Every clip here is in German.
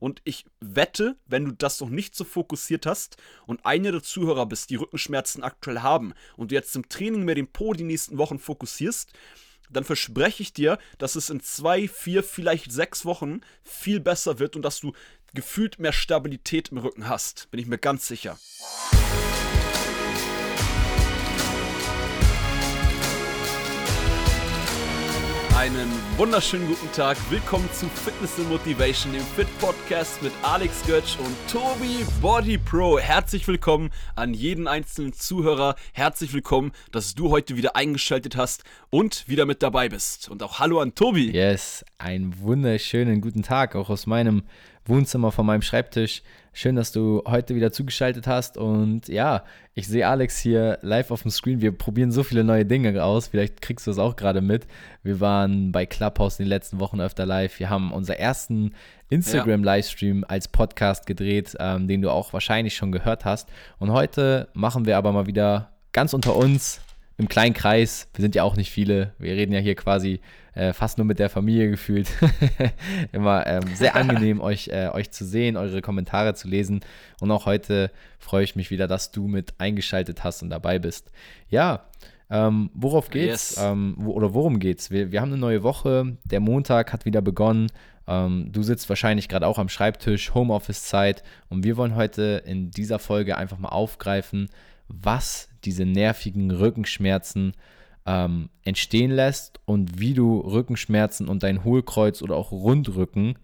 Und ich wette, wenn du das noch nicht so fokussiert hast und einer der Zuhörer bist, die Rückenschmerzen aktuell haben und du jetzt im Training mehr den Po die nächsten Wochen fokussierst, dann verspreche ich dir, dass es in zwei, vier, vielleicht sechs Wochen viel besser wird und dass du gefühlt mehr Stabilität im Rücken hast. Bin ich mir ganz sicher. Einen wunderschönen guten Tag. Willkommen zu Fitness and Motivation, dem Fit Podcast mit Alex Götz und Tobi Body Pro. Herzlich willkommen an jeden einzelnen Zuhörer. Herzlich willkommen, dass du heute wieder eingeschaltet hast und wieder mit dabei bist. Und auch hallo an Tobi. Yes, einen wunderschönen guten Tag auch aus meinem Wohnzimmer von meinem Schreibtisch. Schön, dass du heute wieder zugeschaltet hast. Und ja, ich sehe Alex hier live auf dem Screen. Wir probieren so viele neue Dinge aus. Vielleicht kriegst du es auch gerade mit. Wir waren bei Clubhouse in den letzten Wochen öfter live. Wir haben unseren ersten Instagram-Livestream als Podcast gedreht, ähm, den du auch wahrscheinlich schon gehört hast. Und heute machen wir aber mal wieder ganz unter uns im kleinen Kreis. Wir sind ja auch nicht viele. Wir reden ja hier quasi äh, fast nur mit der Familie gefühlt. Immer ähm, sehr angenehm, euch, äh, euch zu sehen, eure Kommentare zu lesen. Und auch heute freue ich mich wieder, dass du mit eingeschaltet hast und dabei bist. Ja, ähm, worauf geht's? Yes. Ähm, wo, oder worum geht's? Wir, wir haben eine neue Woche. Der Montag hat wieder begonnen. Ähm, du sitzt wahrscheinlich gerade auch am Schreibtisch, Homeoffice-Zeit. Und wir wollen heute in dieser Folge einfach mal aufgreifen, was diese nervigen Rückenschmerzen ähm, entstehen lässt und wie du Rückenschmerzen und dein Hohlkreuz oder auch Rundrücken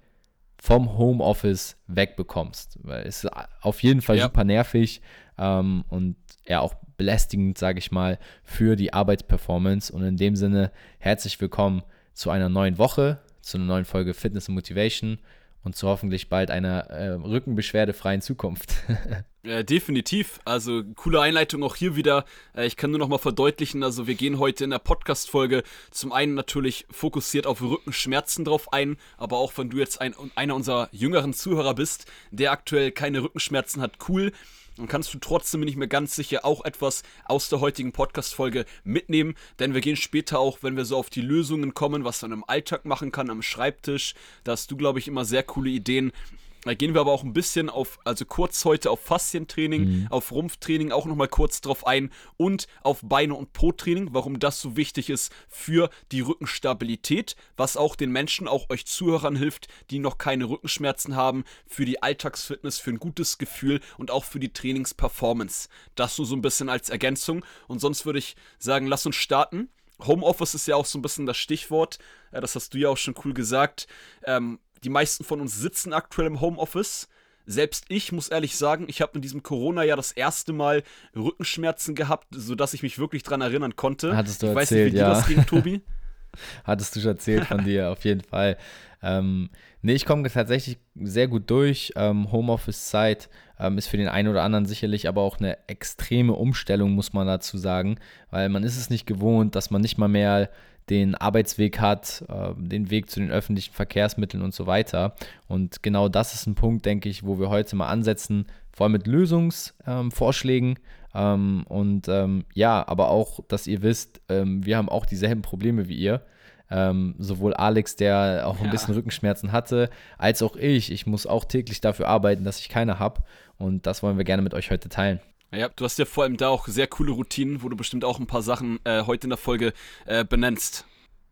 vom Homeoffice wegbekommst. Weil es ist auf jeden Fall ja. super nervig ähm, und ja auch belästigend, sage ich mal, für die Arbeitsperformance. Und in dem Sinne herzlich willkommen zu einer neuen Woche, zu einer neuen Folge Fitness und Motivation und zu hoffentlich bald einer äh, rückenbeschwerdefreien Zukunft. Ja, definitiv. Also coole Einleitung auch hier wieder. Äh, ich kann nur noch mal verdeutlichen, also wir gehen heute in der Podcast-Folge zum einen natürlich fokussiert auf Rückenschmerzen drauf ein, aber auch wenn du jetzt ein, einer unserer jüngeren Zuhörer bist, der aktuell keine Rückenschmerzen hat, cool dann kannst du trotzdem, bin ich mir ganz sicher, auch etwas aus der heutigen Podcast-Folge mitnehmen. Denn wir gehen später auch, wenn wir so auf die Lösungen kommen, was man im Alltag machen kann, am Schreibtisch. Da hast du, glaube ich, immer sehr coole Ideen. Da gehen wir aber auch ein bisschen auf, also kurz heute auf Faszientraining, mhm. auf Rumpftraining auch nochmal kurz drauf ein und auf Beine- und Po-Training, warum das so wichtig ist für die Rückenstabilität, was auch den Menschen, auch euch Zuhörern hilft, die noch keine Rückenschmerzen haben, für die Alltagsfitness, für ein gutes Gefühl und auch für die Trainingsperformance. Das nur so ein bisschen als Ergänzung und sonst würde ich sagen, lass uns starten. Homeoffice ist ja auch so ein bisschen das Stichwort. Das hast du ja auch schon cool gesagt. Ähm, die meisten von uns sitzen aktuell im Homeoffice. Selbst ich muss ehrlich sagen, ich habe in diesem Corona-Jahr das erste Mal Rückenschmerzen gehabt, sodass ich mich wirklich daran erinnern konnte. Hattest du ich erzählt, weiß nicht, wie ja. dir das ging, Tobi. Hattest du schon erzählt von dir, auf jeden Fall. Ähm, nee, ich komme tatsächlich sehr gut durch. Ähm, Homeoffice-Zeit ähm, ist für den einen oder anderen sicherlich aber auch eine extreme Umstellung, muss man dazu sagen, weil man ist es nicht gewohnt, dass man nicht mal mehr den Arbeitsweg hat, äh, den Weg zu den öffentlichen Verkehrsmitteln und so weiter. Und genau das ist ein Punkt, denke ich, wo wir heute mal ansetzen, vor allem mit Lösungsvorschlägen. Ähm, und ähm, ja, aber auch, dass ihr wisst, ähm, wir haben auch dieselben Probleme wie ihr. Ähm, sowohl Alex, der auch ein bisschen Rückenschmerzen hatte, als auch ich. Ich muss auch täglich dafür arbeiten, dass ich keine habe. Und das wollen wir gerne mit euch heute teilen. Ja, du hast ja vor allem da auch sehr coole Routinen, wo du bestimmt auch ein paar Sachen äh, heute in der Folge äh, benennst.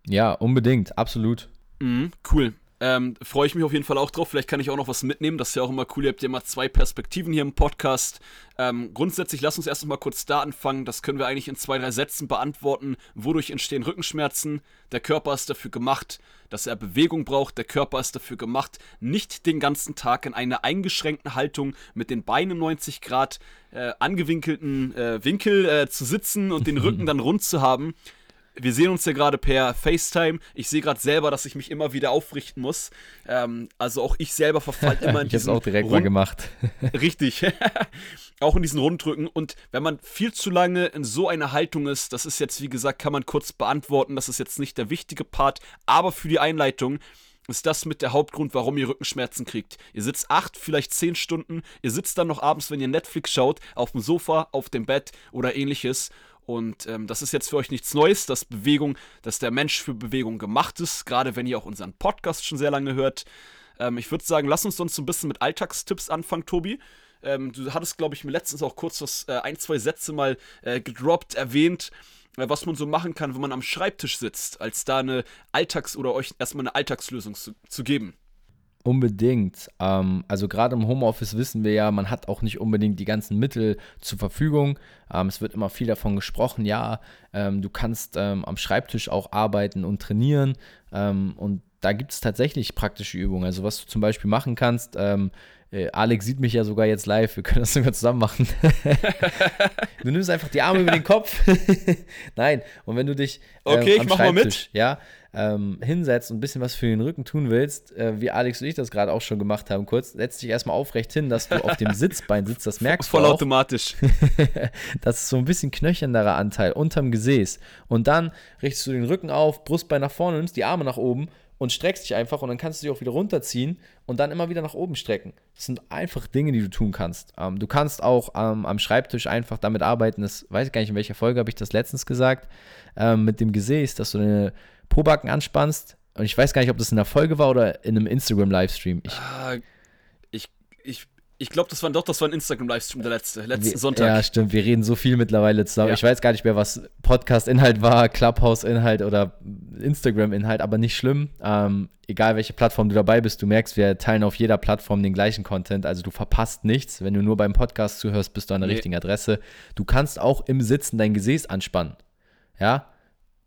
Ja, unbedingt, absolut. Mhm, cool. Ähm, Freue ich mich auf jeden Fall auch drauf. Vielleicht kann ich auch noch was mitnehmen. Das ist ja auch immer cool. Ihr habt ja immer zwei Perspektiven hier im Podcast. Ähm, grundsätzlich, lass uns erst mal kurz da anfangen. Das können wir eigentlich in zwei, drei Sätzen beantworten. Wodurch entstehen Rückenschmerzen? Der Körper ist dafür gemacht, dass er Bewegung braucht. Der Körper ist dafür gemacht, nicht den ganzen Tag in einer eingeschränkten Haltung mit den Beinen 90 Grad äh, angewinkelten äh, Winkel äh, zu sitzen und den Rücken dann rund zu haben wir sehen uns ja gerade per FaceTime. Ich sehe gerade selber, dass ich mich immer wieder aufrichten muss. Ähm, also auch ich selber verfall immer in diesen. ich habe auch direkt Rund mal gemacht. Richtig. auch in diesen Runddrücken. Und wenn man viel zu lange in so einer Haltung ist, das ist jetzt, wie gesagt, kann man kurz beantworten. Das ist jetzt nicht der wichtige Part. Aber für die Einleitung ist das mit der Hauptgrund, warum ihr Rückenschmerzen kriegt. Ihr sitzt acht, vielleicht zehn Stunden, ihr sitzt dann noch abends, wenn ihr Netflix schaut, auf dem Sofa, auf dem Bett oder ähnliches und ähm, das ist jetzt für euch nichts Neues, dass Bewegung, dass der Mensch für Bewegung gemacht ist, gerade wenn ihr auch unseren Podcast schon sehr lange hört. Ähm, ich würde sagen, lass uns sonst so ein bisschen mit Alltagstipps anfangen, Tobi. Ähm, du hattest, glaube ich, mir letztens auch kurz was, äh, ein, zwei Sätze mal äh, gedroppt, erwähnt, äh, was man so machen kann, wenn man am Schreibtisch sitzt, als da eine Alltags- oder euch erstmal eine Alltagslösung zu, zu geben. Unbedingt. Ähm, also gerade im Homeoffice wissen wir ja, man hat auch nicht unbedingt die ganzen Mittel zur Verfügung. Ähm, es wird immer viel davon gesprochen, ja, ähm, du kannst ähm, am Schreibtisch auch arbeiten und trainieren. Ähm, und da gibt es tatsächlich praktische Übungen. Also was du zum Beispiel machen kannst, ähm, äh, Alex sieht mich ja sogar jetzt live, wir können das sogar zusammen machen. du nimmst einfach die Arme über den Kopf. Nein, und wenn du dich ähm, okay, ich mach mal mit. Ja, ähm, hinsetzt und ein bisschen was für den Rücken tun willst, äh, wie Alex und ich das gerade auch schon gemacht haben, kurz, setz dich erstmal aufrecht hin, dass du auf dem Sitzbein sitzt, das merkst Voll du Voll automatisch. das ist so ein bisschen knöchernderer Anteil unterm Gesäß. Und dann richtest du den Rücken auf, Brustbein nach vorne, nimmst die Arme nach oben und streckst dich einfach und dann kannst du dich auch wieder runterziehen und dann immer wieder nach oben strecken. Das sind einfach Dinge, die du tun kannst. Ähm, du kannst auch ähm, am Schreibtisch einfach damit arbeiten, das weiß ich gar nicht, in welcher Folge habe ich das letztens gesagt, ähm, mit dem Gesäß, dass du deine Pobacken anspannst. Und ich weiß gar nicht, ob das in der Folge war oder in einem Instagram-Livestream. Ich, ah, ich, ich ich glaube, das war doch, das war ein Instagram-Livestream, der letzte, letzten wir, Sonntag. Ja, stimmt. Wir reden so viel mittlerweile zusammen. Ja. Ich weiß gar nicht mehr, was Podcast-Inhalt war, Clubhouse-Inhalt oder Instagram-Inhalt, aber nicht schlimm. Ähm, egal, welche Plattform du dabei bist, du merkst, wir teilen auf jeder Plattform den gleichen Content. Also du verpasst nichts. Wenn du nur beim Podcast zuhörst, bist du an der nee. richtigen Adresse. Du kannst auch im Sitzen dein Gesäß anspannen. Ja,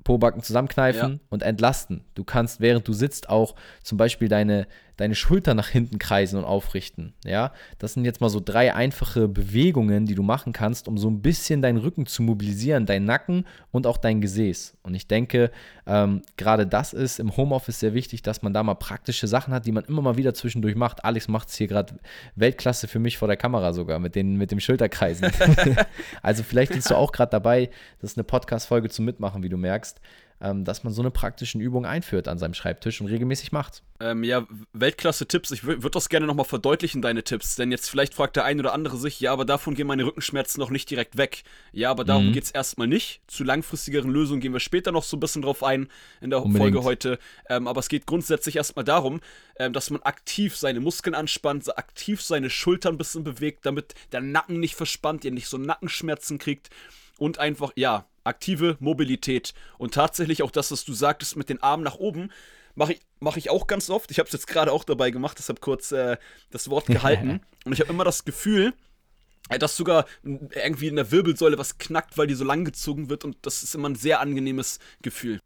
Pobacken zusammenkneifen ja. und entlasten. Du kannst, während du sitzt, auch zum Beispiel deine, deine Schulter nach hinten kreisen und aufrichten. Ja, das sind jetzt mal so drei einfache Bewegungen, die du machen kannst, um so ein bisschen deinen Rücken zu mobilisieren, deinen Nacken und auch dein Gesäß. Und ich denke, ähm, gerade das ist im Homeoffice sehr wichtig, dass man da mal praktische Sachen hat, die man immer mal wieder zwischendurch macht. Alex macht es hier gerade Weltklasse für mich vor der Kamera sogar mit, den, mit dem Schulterkreisen. also vielleicht bist du auch gerade dabei, das ist eine Podcast-Folge zum Mitmachen, wie du merkst ähm, dass man so eine praktischen Übung einführt an seinem Schreibtisch und regelmäßig macht. Ähm, ja, Weltklasse-Tipps. Ich würde das gerne nochmal verdeutlichen, deine Tipps. Denn jetzt vielleicht fragt der ein oder andere sich, ja, aber davon gehen meine Rückenschmerzen noch nicht direkt weg. Ja, aber darum mhm. geht es erstmal nicht. Zu langfristigeren Lösungen gehen wir später noch so ein bisschen drauf ein in der Unbedingt. Folge heute. Ähm, aber es geht grundsätzlich erstmal darum, ähm, dass man aktiv seine Muskeln anspannt, aktiv seine Schultern ein bisschen bewegt, damit der Nacken nicht verspannt, ihr nicht so Nackenschmerzen kriegt und einfach, ja, aktive Mobilität. Und tatsächlich auch das, was du sagtest mit den Armen nach oben, mache ich, mach ich auch ganz oft. Ich habe es jetzt gerade auch dabei gemacht, deshalb kurz äh, das Wort gehalten. und ich habe immer das Gefühl, äh, dass sogar irgendwie in der Wirbelsäule was knackt, weil die so lang gezogen wird. Und das ist immer ein sehr angenehmes Gefühl.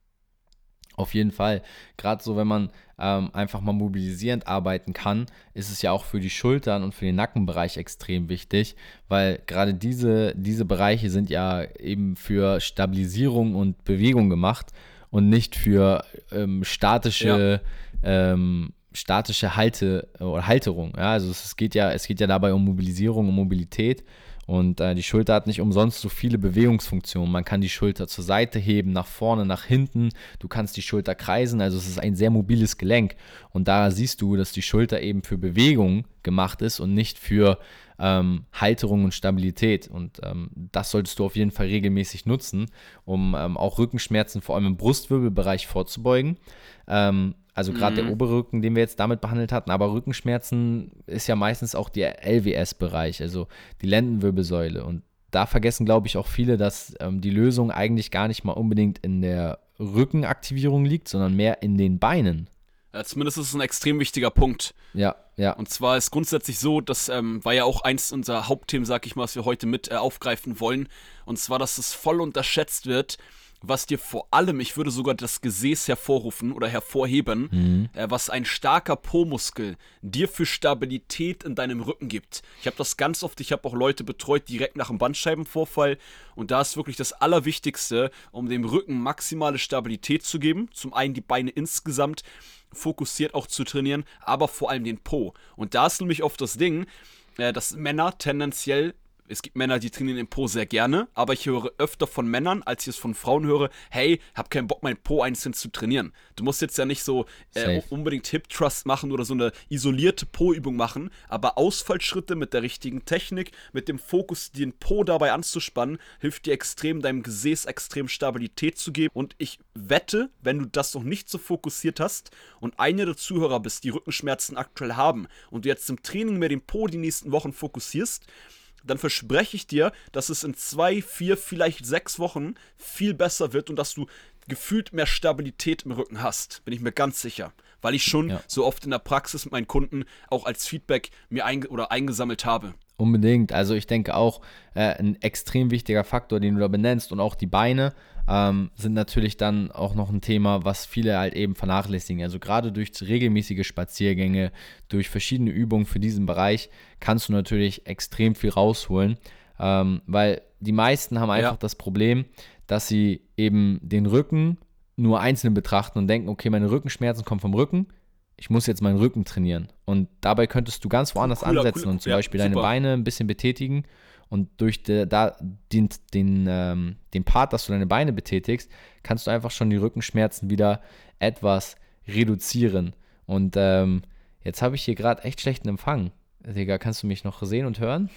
Auf jeden Fall. Gerade so, wenn man ähm, einfach mal mobilisierend arbeiten kann, ist es ja auch für die Schultern und für den Nackenbereich extrem wichtig, weil gerade diese, diese Bereiche sind ja eben für Stabilisierung und Bewegung gemacht und nicht für ähm, statische, ja. ähm, statische Halte oder Halterung. Ja, also es geht ja, es geht ja dabei um Mobilisierung und Mobilität. Und äh, die Schulter hat nicht umsonst so viele Bewegungsfunktionen. Man kann die Schulter zur Seite heben, nach vorne, nach hinten. Du kannst die Schulter kreisen. Also es ist ein sehr mobiles Gelenk. Und da siehst du, dass die Schulter eben für Bewegung gemacht ist und nicht für ähm, Halterung und Stabilität. Und ähm, das solltest du auf jeden Fall regelmäßig nutzen, um ähm, auch Rückenschmerzen vor allem im Brustwirbelbereich vorzubeugen. Ähm, also gerade mhm. der obere Rücken, den wir jetzt damit behandelt hatten, aber Rückenschmerzen ist ja meistens auch der LWS-Bereich, also die Lendenwirbelsäule. Und da vergessen, glaube ich, auch viele, dass ähm, die Lösung eigentlich gar nicht mal unbedingt in der Rückenaktivierung liegt, sondern mehr in den Beinen. Ja, zumindest ist es ein extrem wichtiger Punkt. Ja, ja. Und zwar ist grundsätzlich so, das ähm, war ja auch eins unserer Hauptthemen, sag ich mal, was wir heute mit äh, aufgreifen wollen. Und zwar, dass es voll unterschätzt wird, was dir vor allem, ich würde sogar das Gesäß hervorrufen oder hervorheben, mhm. äh, was ein starker Po-Muskel dir für Stabilität in deinem Rücken gibt. Ich habe das ganz oft, ich habe auch Leute betreut direkt nach einem Bandscheibenvorfall und da ist wirklich das Allerwichtigste, um dem Rücken maximale Stabilität zu geben. Zum einen die Beine insgesamt fokussiert auch zu trainieren, aber vor allem den Po. Und da ist nämlich oft das Ding, äh, dass Männer tendenziell es gibt Männer, die trainieren den Po sehr gerne, aber ich höre öfter von Männern, als ich es von Frauen höre, hey, hab keinen Bock, meinen Po einzeln zu trainieren. Du musst jetzt ja nicht so äh, unbedingt Hip Thrust machen oder so eine isolierte Po-Übung machen, aber Ausfallschritte mit der richtigen Technik, mit dem Fokus, den Po dabei anzuspannen, hilft dir extrem, deinem Gesäß extrem Stabilität zu geben. Und ich wette, wenn du das noch nicht so fokussiert hast und einer der Zuhörer bist, die Rückenschmerzen aktuell haben und du jetzt im Training mehr den Po die nächsten Wochen fokussierst, dann verspreche ich dir, dass es in zwei, vier, vielleicht sechs Wochen viel besser wird und dass du gefühlt mehr Stabilität im Rücken hast. Bin ich mir ganz sicher. Weil ich schon ja. so oft in der Praxis mit meinen Kunden auch als Feedback mir einge oder eingesammelt habe. Unbedingt. Also ich denke auch, äh, ein extrem wichtiger Faktor, den du da benennst und auch die Beine ähm, sind natürlich dann auch noch ein Thema, was viele halt eben vernachlässigen. Also gerade durch regelmäßige Spaziergänge, durch verschiedene Übungen für diesen Bereich kannst du natürlich extrem viel rausholen, ähm, weil die meisten haben einfach ja. das Problem, dass sie eben den Rücken nur einzeln betrachten und denken, okay, meine Rückenschmerzen kommen vom Rücken, ich muss jetzt meinen Rücken trainieren. Und dabei könntest du ganz woanders cooler, ansetzen cooler, und zum ja, Beispiel super. deine Beine ein bisschen betätigen. Und durch de, da, den, den, ähm, den Part, dass du deine Beine betätigst, kannst du einfach schon die Rückenschmerzen wieder etwas reduzieren. Und ähm, jetzt habe ich hier gerade echt schlechten Empfang. Digga, kannst du mich noch sehen und hören?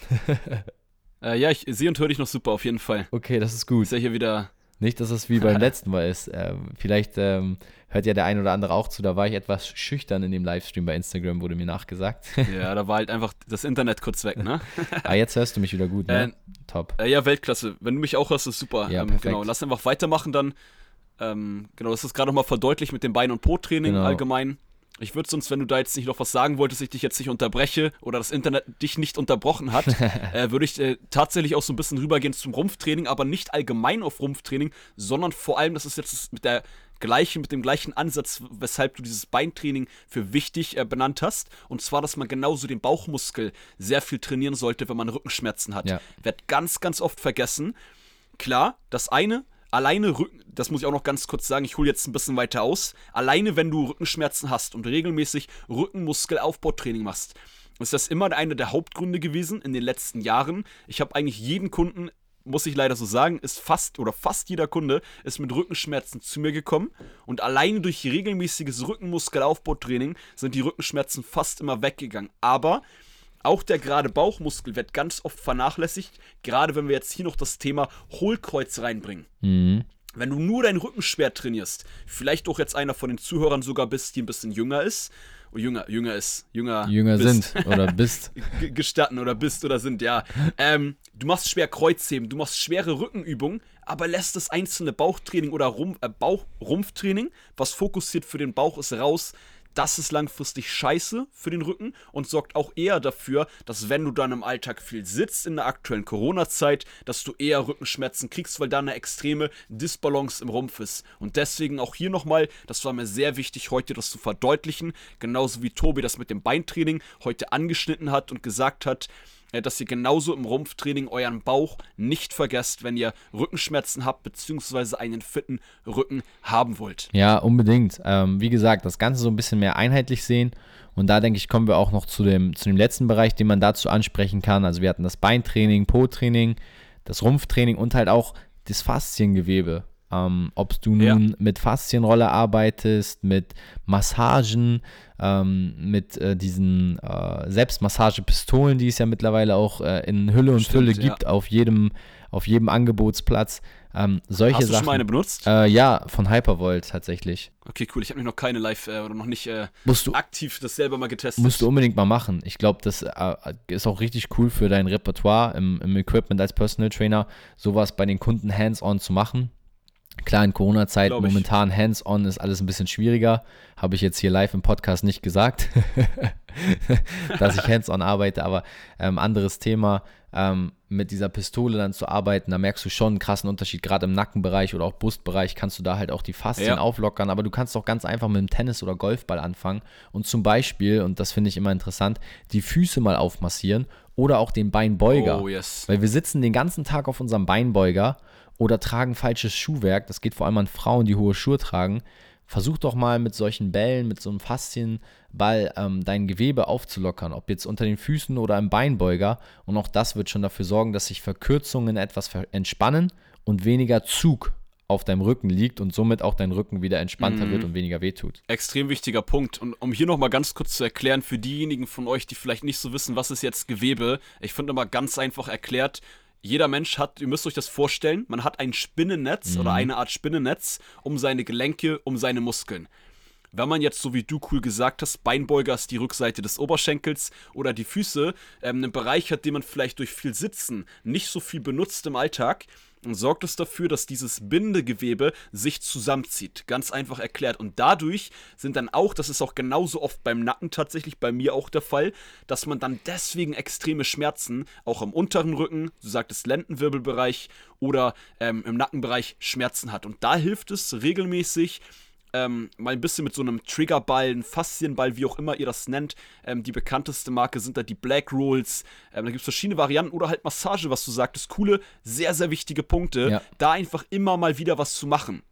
äh, ja, ich sehe und höre dich noch super, auf jeden Fall. Okay, das ist gut. Ist ja hier wieder nicht, dass es wie beim letzten Mal ist. Äh, vielleicht ähm, hört ja der ein oder andere auch zu. Da war ich etwas schüchtern in dem Livestream bei Instagram, wurde mir nachgesagt. ja, da war halt einfach das Internet kurz weg, ne? ah, jetzt hörst du mich wieder gut, ne? Äh, Top. Äh, ja, Weltklasse. Wenn du mich auch hörst, ist super. Ja, ähm, genau, lass einfach weitermachen dann. Ähm, genau, das ist gerade nochmal verdeutlicht mit dem Bein- und Po-Training genau. allgemein. Ich würde sonst, wenn du da jetzt nicht noch was sagen wolltest, ich dich jetzt nicht unterbreche oder das Internet dich nicht unterbrochen hat, äh, würde ich äh, tatsächlich auch so ein bisschen rübergehen zum Rumpftraining, aber nicht allgemein auf Rumpftraining, sondern vor allem, das ist jetzt mit der gleichen, mit dem gleichen Ansatz, weshalb du dieses Beintraining für wichtig äh, benannt hast. Und zwar, dass man genauso den Bauchmuskel sehr viel trainieren sollte, wenn man Rückenschmerzen hat. Ja. Wird ganz, ganz oft vergessen. Klar, das eine alleine Rücken, das muss ich auch noch ganz kurz sagen, ich hole jetzt ein bisschen weiter aus. Alleine, wenn du Rückenschmerzen hast und regelmäßig Rückenmuskelaufbautraining machst, ist das immer einer der Hauptgründe gewesen in den letzten Jahren. Ich habe eigentlich jeden Kunden, muss ich leider so sagen, ist fast oder fast jeder Kunde ist mit Rückenschmerzen zu mir gekommen und alleine durch regelmäßiges Rückenmuskelaufbautraining sind die Rückenschmerzen fast immer weggegangen. Aber auch der gerade Bauchmuskel wird ganz oft vernachlässigt, gerade wenn wir jetzt hier noch das Thema Hohlkreuz reinbringen. Mhm. Wenn du nur deinen Rücken schwer trainierst, vielleicht auch jetzt einer von den Zuhörern sogar bist, die ein bisschen jünger ist, oh, jünger, jünger ist, jünger, jünger bist. sind oder bist, gestatten oder bist oder sind, ja. Ähm, du machst schwer Kreuzheben, du machst schwere Rückenübungen, aber lässt das einzelne Bauchtraining oder Rumpf, äh, Bauch-Rumpftraining, was fokussiert für den Bauch ist, raus, das ist langfristig scheiße für den Rücken und sorgt auch eher dafür, dass wenn du dann im Alltag viel sitzt in der aktuellen Corona-Zeit, dass du eher Rückenschmerzen kriegst, weil da eine extreme Disbalance im Rumpf ist. Und deswegen auch hier nochmal, das war mir sehr wichtig, heute das zu verdeutlichen, genauso wie Tobi das mit dem Beintraining heute angeschnitten hat und gesagt hat, dass ihr genauso im Rumpftraining euren Bauch nicht vergesst, wenn ihr Rückenschmerzen habt, beziehungsweise einen fitten Rücken haben wollt. Ja, unbedingt. Ähm, wie gesagt, das Ganze so ein bisschen mehr einheitlich sehen. Und da denke ich, kommen wir auch noch zu dem, zu dem letzten Bereich, den man dazu ansprechen kann. Also wir hatten das Beintraining, Po-Training, das Rumpftraining und halt auch das Fasziengewebe. Ähm, ob du nun ja. mit Faszienrolle arbeitest, mit Massagen, ähm, mit äh, diesen äh, Selbstmassagepistolen, die es ja mittlerweile auch äh, in Hülle und Stimmt, Fülle gibt, ja. auf, jedem, auf jedem Angebotsplatz. Ähm, solche Hast du Sachen, schon mal eine benutzt? Äh, ja, von Hypervolt tatsächlich. Okay, cool. Ich habe mich noch keine live äh, oder noch nicht äh, musst du, aktiv das selber mal getestet. Musst du unbedingt mal machen. Ich glaube, das äh, ist auch richtig cool für dein Repertoire im, im Equipment als Personal Trainer, sowas bei den Kunden hands-on zu machen. Klar, in Corona-Zeit momentan hands-on ist alles ein bisschen schwieriger. Habe ich jetzt hier live im Podcast nicht gesagt, dass ich hands-on arbeite, aber ähm, anderes Thema. Ähm, mit dieser Pistole dann zu arbeiten, da merkst du schon einen krassen Unterschied. Gerade im Nackenbereich oder auch Brustbereich kannst du da halt auch die Faszien ja. auflockern, aber du kannst auch ganz einfach mit dem Tennis oder Golfball anfangen und zum Beispiel, und das finde ich immer interessant, die Füße mal aufmassieren oder auch den Beinbeuger. Oh, yes. Weil wir sitzen den ganzen Tag auf unserem Beinbeuger oder tragen falsches Schuhwerk. Das geht vor allem an Frauen, die hohe Schuhe tragen. versuch doch mal mit solchen Bällen, mit so einem Faszienball ähm, dein Gewebe aufzulockern, ob jetzt unter den Füßen oder im Beinbeuger. Und auch das wird schon dafür sorgen, dass sich Verkürzungen etwas entspannen und weniger Zug auf deinem Rücken liegt und somit auch dein Rücken wieder entspannter mhm. wird und weniger wehtut. Extrem wichtiger Punkt. Und um hier nochmal ganz kurz zu erklären, für diejenigen von euch, die vielleicht nicht so wissen, was ist jetzt Gewebe, ich finde mal ganz einfach erklärt, jeder Mensch hat, ihr müsst euch das vorstellen, man hat ein Spinnennetz mhm. oder eine Art Spinnennetz um seine Gelenke, um seine Muskeln. Wenn man jetzt, so wie du cool gesagt hast, Beinbeuger ist die Rückseite des Oberschenkels oder die Füße, ähm, einen Bereich hat, den man vielleicht durch viel Sitzen nicht so viel benutzt im Alltag, sorgt es dafür, dass dieses Bindegewebe sich zusammenzieht. Ganz einfach erklärt. Und dadurch sind dann auch, das ist auch genauso oft beim Nacken tatsächlich, bei mir auch der Fall, dass man dann deswegen extreme Schmerzen auch am unteren Rücken, du sagtest Lendenwirbelbereich oder ähm, im Nackenbereich Schmerzen hat. Und da hilft es regelmäßig, ähm, mal ein bisschen mit so einem Triggerball, ein Faszienball, wie auch immer ihr das nennt. Ähm, die bekannteste Marke sind da die Black Rolls. Ähm, da gibt es verschiedene Varianten oder halt Massage, was du sagtest. Coole, sehr, sehr wichtige Punkte. Ja. Da einfach immer mal wieder was zu machen.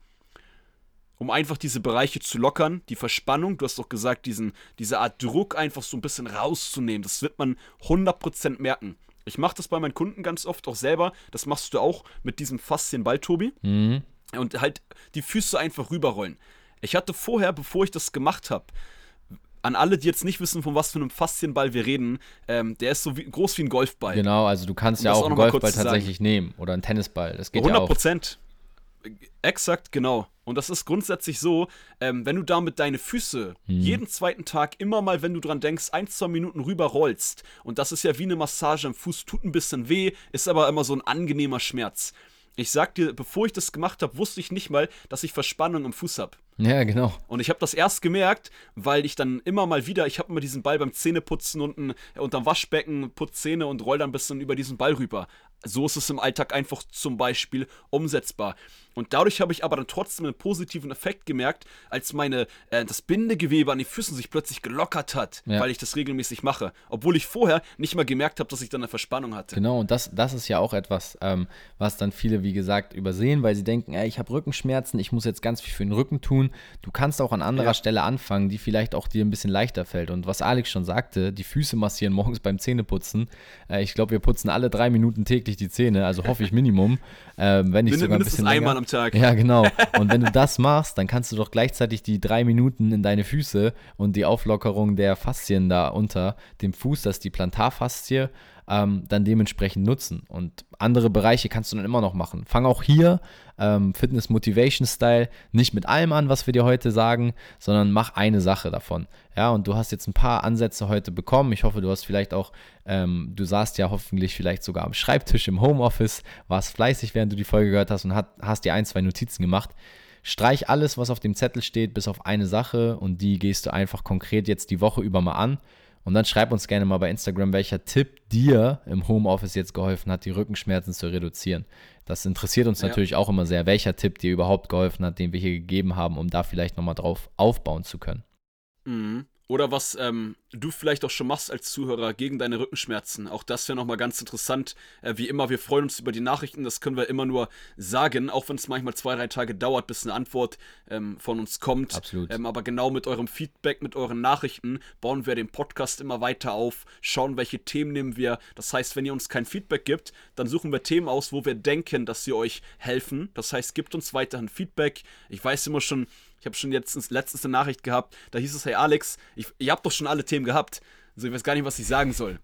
Um einfach diese Bereiche zu lockern, die Verspannung, du hast doch gesagt, diesen, diese Art Druck einfach so ein bisschen rauszunehmen. Das wird man 100% merken. Ich mache das bei meinen Kunden ganz oft auch selber. Das machst du auch mit diesem Faszienball, Tobi. Mhm. Und halt die Füße einfach rüberrollen. Ich hatte vorher, bevor ich das gemacht habe, an alle, die jetzt nicht wissen, von was für einem Faszienball wir reden, ähm, der ist so wie, groß wie ein Golfball. Genau, also du kannst ja auch einen Golfball tatsächlich nehmen oder einen Tennisball. Das geht 100 ja auch. Prozent. Exakt, genau. Und das ist grundsätzlich so, ähm, wenn du damit deine Füße hm. jeden zweiten Tag immer mal, wenn du dran denkst, ein, zwei Minuten rüber rollst, und das ist ja wie eine Massage am Fuß, tut ein bisschen weh, ist aber immer so ein angenehmer Schmerz. Ich sag dir, bevor ich das gemacht habe, wusste ich nicht mal, dass ich Verspannung im Fuß habe. Ja, genau. Und ich habe das erst gemerkt, weil ich dann immer mal wieder, ich habe immer diesen Ball beim Zähneputzen unten äh, unterm Waschbecken, putze Zähne und roll dann ein bisschen über diesen Ball rüber. So ist es im Alltag einfach zum Beispiel umsetzbar. Und dadurch habe ich aber dann trotzdem einen positiven Effekt gemerkt, als meine äh, das Bindegewebe an den Füßen sich plötzlich gelockert hat, ja. weil ich das regelmäßig mache. Obwohl ich vorher nicht mal gemerkt habe, dass ich dann eine Verspannung hatte. Genau, und das, das ist ja auch etwas, ähm, was dann viele, wie gesagt, übersehen, weil sie denken, ey, ich habe Rückenschmerzen, ich muss jetzt ganz viel für den Rücken tun. Du kannst auch an anderer ja. Stelle anfangen, die vielleicht auch dir ein bisschen leichter fällt. Und was Alex schon sagte, die Füße massieren morgens beim Zähneputzen. Äh, ich glaube, wir putzen alle drei Minuten täglich die Zähne, also hoffe ich Minimum. äh, wenn nicht sogar ein bisschen länger. einmal am Tag. Ja, genau. Und wenn du das machst, dann kannst du doch gleichzeitig die drei Minuten in deine Füße und die Auflockerung der Faszien da unter dem Fuß, das ist die Plantarfaszie, ähm, dann dementsprechend nutzen. Und andere Bereiche kannst du dann immer noch machen. Fang auch hier ähm, Fitness Motivation Style nicht mit allem an, was wir dir heute sagen, sondern mach eine Sache davon. Ja, und du hast jetzt ein paar Ansätze heute bekommen. Ich hoffe, du hast vielleicht auch, ähm, du saßt ja hoffentlich vielleicht sogar am Schreibtisch im Homeoffice, warst fleißig, während du die Folge gehört hast und hat, hast dir ein, zwei Notizen gemacht. Streich alles, was auf dem Zettel steht, bis auf eine Sache und die gehst du einfach konkret jetzt die Woche über mal an und dann schreib uns gerne mal bei Instagram, welcher Tipp dir im Homeoffice jetzt geholfen hat, die Rückenschmerzen zu reduzieren. Das interessiert uns ja. natürlich auch immer sehr, welcher Tipp dir überhaupt geholfen hat, den wir hier gegeben haben, um da vielleicht nochmal drauf aufbauen zu können. Mhm. Oder was ähm, du vielleicht auch schon machst als Zuhörer gegen deine Rückenschmerzen. Auch das wäre nochmal ganz interessant. Äh, wie immer, wir freuen uns über die Nachrichten. Das können wir immer nur sagen, auch wenn es manchmal zwei, drei Tage dauert, bis eine Antwort ähm, von uns kommt. Absolut. Ähm, aber genau mit eurem Feedback, mit euren Nachrichten bauen wir den Podcast immer weiter auf, schauen, welche Themen nehmen wir. Das heißt, wenn ihr uns kein Feedback gibt, dann suchen wir Themen aus, wo wir denken, dass sie euch helfen. Das heißt, gebt uns weiterhin Feedback. Ich weiß immer schon, ich habe schon jetzt letztens eine Nachricht gehabt, da hieß es, hey Alex, ich, ihr habt doch schon alle Themen gehabt. Also ich weiß gar nicht, was ich sagen soll.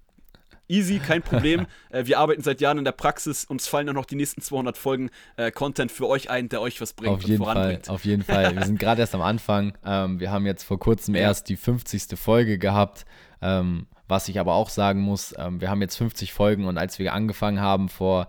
Easy, kein Problem. äh, wir arbeiten seit Jahren in der Praxis. Uns fallen dann noch die nächsten 200 Folgen äh, Content für euch ein, der euch was bringt auf jeden Fall, auf jeden Fall. Wir sind gerade erst am Anfang. Ähm, wir haben jetzt vor kurzem ja. erst die 50. Folge gehabt. Ähm, was ich aber auch sagen muss, ähm, wir haben jetzt 50 Folgen und als wir angefangen haben vor,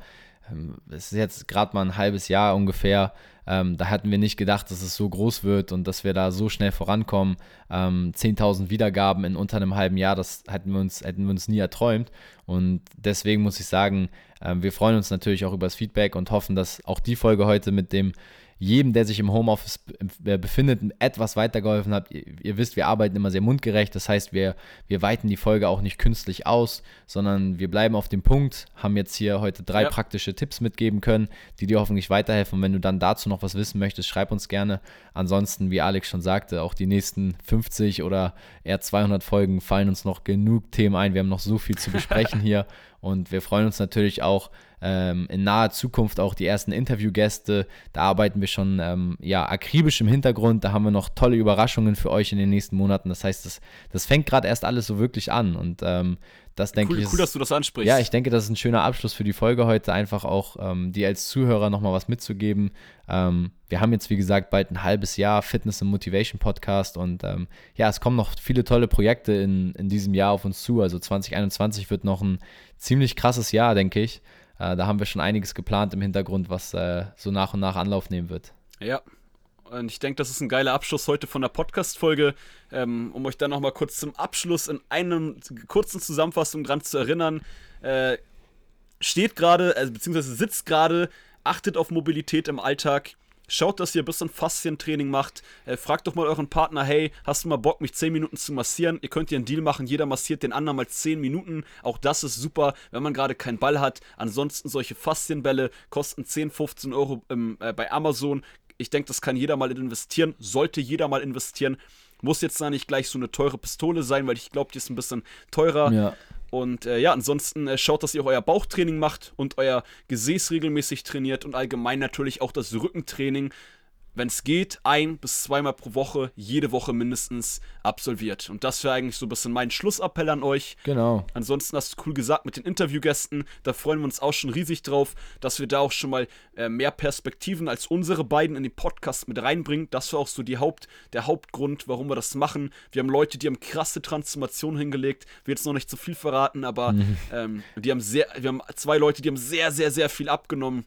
es ist jetzt gerade mal ein halbes Jahr ungefähr, ähm, da hatten wir nicht gedacht, dass es so groß wird und dass wir da so schnell vorankommen. Ähm, 10.000 Wiedergaben in unter einem halben Jahr, das hätten wir uns, hätten wir uns nie erträumt. Und deswegen muss ich sagen, äh, wir freuen uns natürlich auch über das Feedback und hoffen, dass auch die Folge heute mit dem jedem, der sich im Homeoffice befindet, etwas weitergeholfen habt. Ihr, ihr, wisst, wir arbeiten immer sehr mundgerecht. Das heißt, wir, wir weiten die Folge auch nicht künstlich aus, sondern wir bleiben auf dem Punkt, haben jetzt hier heute drei ja. praktische Tipps mitgeben können, die dir hoffentlich weiterhelfen. Und wenn du dann dazu noch was wissen möchtest, schreib uns gerne. Ansonsten, wie Alex schon sagte, auch die nächsten 50 oder eher 200 Folgen fallen uns noch genug Themen ein. Wir haben noch so viel zu besprechen hier und wir freuen uns natürlich auch ähm, in naher Zukunft auch die ersten Interviewgäste. Da arbeiten wir schon ähm, ja, akribisch im Hintergrund. Da haben wir noch tolle Überraschungen für euch in den nächsten Monaten. Das heißt, das, das fängt gerade erst alles so wirklich an und ähm, das denke cool, ich. Ist, cool, dass du das ansprichst. Ja, ich denke, das ist ein schöner Abschluss für die Folge heute, einfach auch ähm, dir als Zuhörer nochmal was mitzugeben. Ähm, wir haben jetzt, wie gesagt, bald ein halbes Jahr Fitness und Motivation Podcast und ähm, ja, es kommen noch viele tolle Projekte in, in diesem Jahr auf uns zu. Also 2021 wird noch ein ziemlich krasses Jahr, denke ich. Äh, da haben wir schon einiges geplant im Hintergrund, was äh, so nach und nach Anlauf nehmen wird. Ja, und ich denke, das ist ein geiler Abschluss heute von der Podcast-Folge, ähm, um euch dann nochmal kurz zum Abschluss in einer kurzen Zusammenfassung dran zu erinnern. Äh, steht gerade, also, beziehungsweise sitzt gerade, achtet auf Mobilität im Alltag. Schaut, dass ihr ein bisschen Faszientraining macht. Äh, fragt doch mal euren Partner, hey, hast du mal Bock, mich 10 Minuten zu massieren? Ihr könnt hier einen Deal machen, jeder massiert den anderen mal 10 Minuten. Auch das ist super, wenn man gerade keinen Ball hat. Ansonsten solche Faszienbälle kosten 10, 15 Euro ähm, äh, bei Amazon. Ich denke, das kann jeder mal investieren, sollte jeder mal investieren. Muss jetzt da nicht gleich so eine teure Pistole sein, weil ich glaube, die ist ein bisschen teurer. Ja. Und äh, ja, ansonsten äh, schaut, dass ihr auch euer Bauchtraining macht und euer Gesäß regelmäßig trainiert und allgemein natürlich auch das Rückentraining wenn es geht, ein bis zweimal pro Woche, jede Woche mindestens absolviert. Und das wäre eigentlich so ein bisschen mein Schlussappell an euch. Genau. Ansonsten hast du cool gesagt mit den Interviewgästen. Da freuen wir uns auch schon riesig drauf, dass wir da auch schon mal äh, mehr Perspektiven als unsere beiden in den Podcast mit reinbringen. Das war auch so die Haupt, der Hauptgrund, warum wir das machen. Wir haben Leute, die haben krasse Transformation hingelegt. Wir jetzt noch nicht zu viel verraten, aber mhm. ähm, die haben sehr, wir haben zwei Leute, die haben sehr, sehr, sehr viel abgenommen.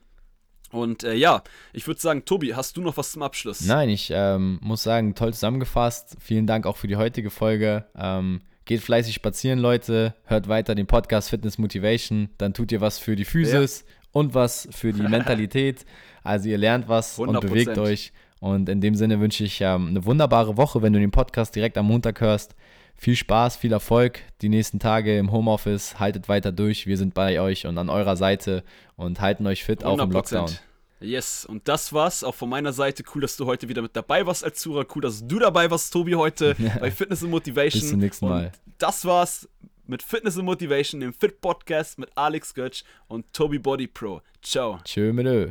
Und äh, ja, ich würde sagen, Tobi, hast du noch was zum Abschluss? Nein, ich ähm, muss sagen, toll zusammengefasst. Vielen Dank auch für die heutige Folge. Ähm, geht fleißig spazieren, Leute. Hört weiter den Podcast Fitness Motivation. Dann tut ihr was für die Physis ja. und was für die Mentalität. Also ihr lernt was 100%. und bewegt euch. Und in dem Sinne wünsche ich ähm, eine wunderbare Woche, wenn du den Podcast direkt am Montag hörst. Viel Spaß, viel Erfolg die nächsten Tage im Homeoffice. Haltet weiter durch. Wir sind bei euch und an eurer Seite und halten euch fit 100%. auch im Lockdown. Yes, und das war's auch von meiner Seite. Cool, dass du heute wieder mit dabei warst als Zuhörer. Cool, dass du dabei warst, Tobi, heute bei Fitness and Motivation. Bis zum nächsten Mal. Und das war's mit Fitness and Motivation, dem Fit Podcast mit Alex Götsch und Tobi Body Pro. Ciao. Tschö mit Ö.